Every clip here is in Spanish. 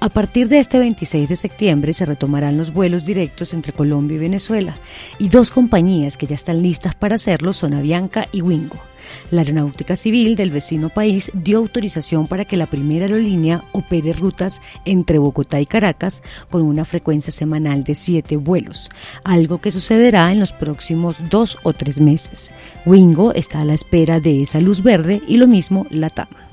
A partir de este 26 de septiembre se retomarán los vuelos directos entre Colombia y Venezuela y dos compañías que ya están listas para hacerlo son Avianca y Wingo. La Aeronáutica Civil del vecino país dio autorización para que la primera aerolínea opere rutas entre Bogotá y Caracas con una frecuencia semanal de siete vuelos, algo que sucederá en los próximos dos o tres meses. Wingo está a la espera de esa luz verde y lo mismo LATAM.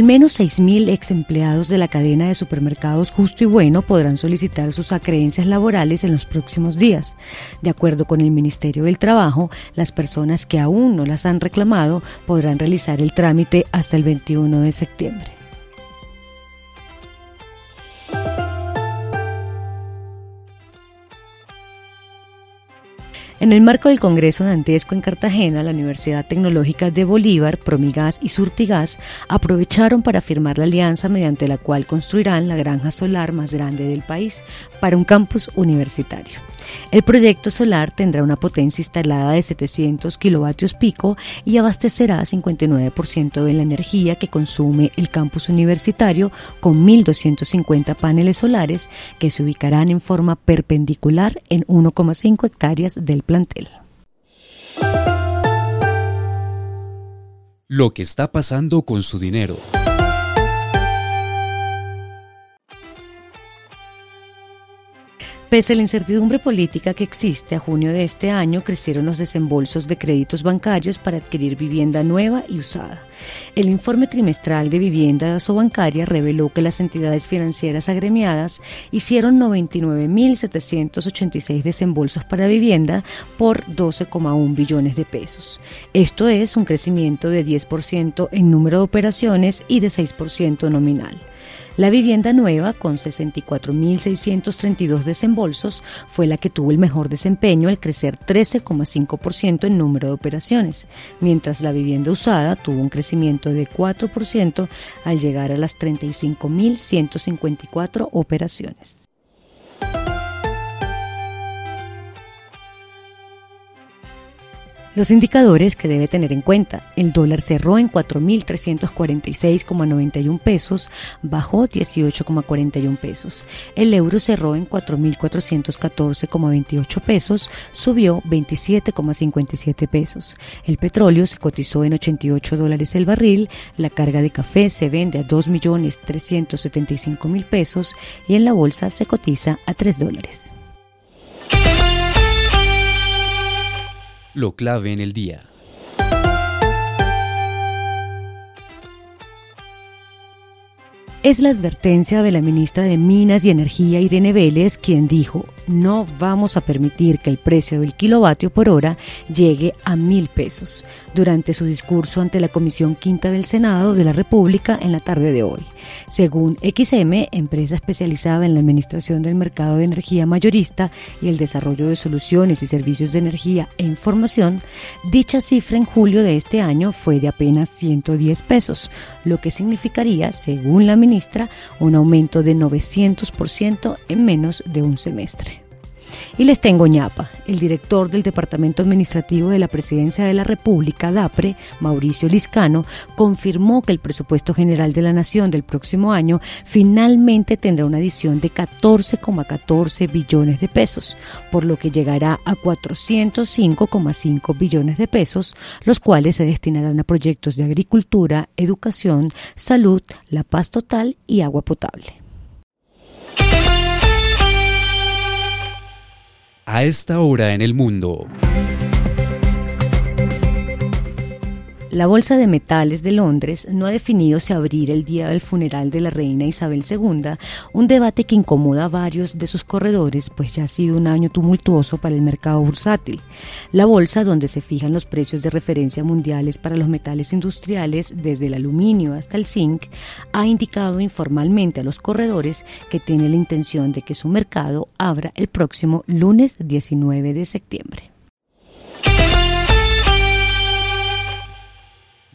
Al menos 6.000 ex empleados de la cadena de supermercados Justo y Bueno podrán solicitar sus acreencias laborales en los próximos días. De acuerdo con el Ministerio del Trabajo, las personas que aún no las han reclamado podrán realizar el trámite hasta el 21 de septiembre. En el marco del Congreso Dantesco en Cartagena, la Universidad Tecnológica de Bolívar, Promigas y Surtigas aprovecharon para firmar la alianza mediante la cual construirán la granja solar más grande del país para un campus universitario. El proyecto solar tendrá una potencia instalada de 700 kilovatios pico y abastecerá 59% de la energía que consume el campus universitario con 1.250 paneles solares que se ubicarán en forma perpendicular en 1,5 hectáreas del plantel. Lo que está pasando con su dinero. Pese a la incertidumbre política que existe, a junio de este año crecieron los desembolsos de créditos bancarios para adquirir vivienda nueva y usada. El informe trimestral de vivienda bancaria reveló que las entidades financieras agremiadas hicieron 99.786 desembolsos para vivienda por 12,1 billones de pesos. Esto es un crecimiento de 10% en número de operaciones y de 6% nominal. La vivienda nueva, con 64.632 desembolsos, fue la que tuvo el mejor desempeño al crecer 13,5% en número de operaciones, mientras la vivienda usada tuvo un crecimiento de 4% al llegar a las 35.154 operaciones. Los indicadores que debe tener en cuenta. El dólar cerró en 4.346,91 pesos, bajó 18,41 pesos. El euro cerró en 4.414,28 pesos, subió 27,57 pesos. El petróleo se cotizó en 88 dólares el barril, la carga de café se vende a 2.375.000 pesos y en la bolsa se cotiza a 3 dólares. Lo clave en el día. Es la advertencia de la ministra de Minas y Energía, Irene Vélez, quien dijo, no vamos a permitir que el precio del kilovatio por hora llegue a mil pesos, durante su discurso ante la Comisión Quinta del Senado de la República en la tarde de hoy. Según XM, empresa especializada en la administración del mercado de energía mayorista y el desarrollo de soluciones y servicios de energía e información, dicha cifra en julio de este año fue de apenas 110 pesos, lo que significaría, según la ministra, un aumento de 900% en menos de un semestre. Y les tengo ñapa. El director del Departamento Administrativo de la Presidencia de la República, DAPRE, Mauricio Liscano, confirmó que el presupuesto general de la Nación del próximo año finalmente tendrá una adición de 14,14 billones de pesos, por lo que llegará a 405,5 billones de pesos, los cuales se destinarán a proyectos de agricultura, educación, salud, la paz total y agua potable. A esta hora en el mundo. La Bolsa de Metales de Londres no ha definido si abrir el día del funeral de la reina Isabel II, un debate que incomoda a varios de sus corredores, pues ya ha sido un año tumultuoso para el mercado bursátil. La bolsa, donde se fijan los precios de referencia mundiales para los metales industriales, desde el aluminio hasta el zinc, ha indicado informalmente a los corredores que tiene la intención de que su mercado abra el próximo lunes 19 de septiembre.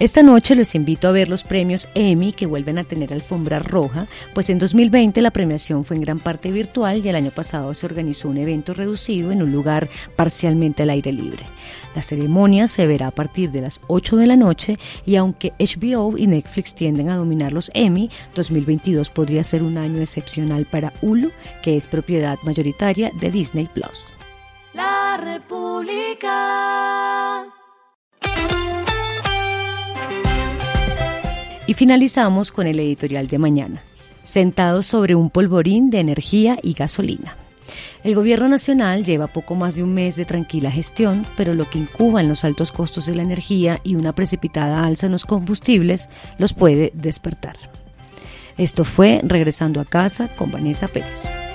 Esta noche los invito a ver los premios Emmy que vuelven a tener alfombra roja, pues en 2020 la premiación fue en gran parte virtual y el año pasado se organizó un evento reducido en un lugar parcialmente al aire libre. La ceremonia se verá a partir de las 8 de la noche y aunque HBO y Netflix tienden a dominar los Emmy, 2022 podría ser un año excepcional para Hulu, que es propiedad mayoritaria de Disney Plus. La República. Y finalizamos con el editorial de mañana, sentados sobre un polvorín de energía y gasolina. El gobierno nacional lleva poco más de un mes de tranquila gestión, pero lo que incuban los altos costos de la energía y una precipitada alza en los combustibles los puede despertar. Esto fue Regresando a casa con Vanessa Pérez.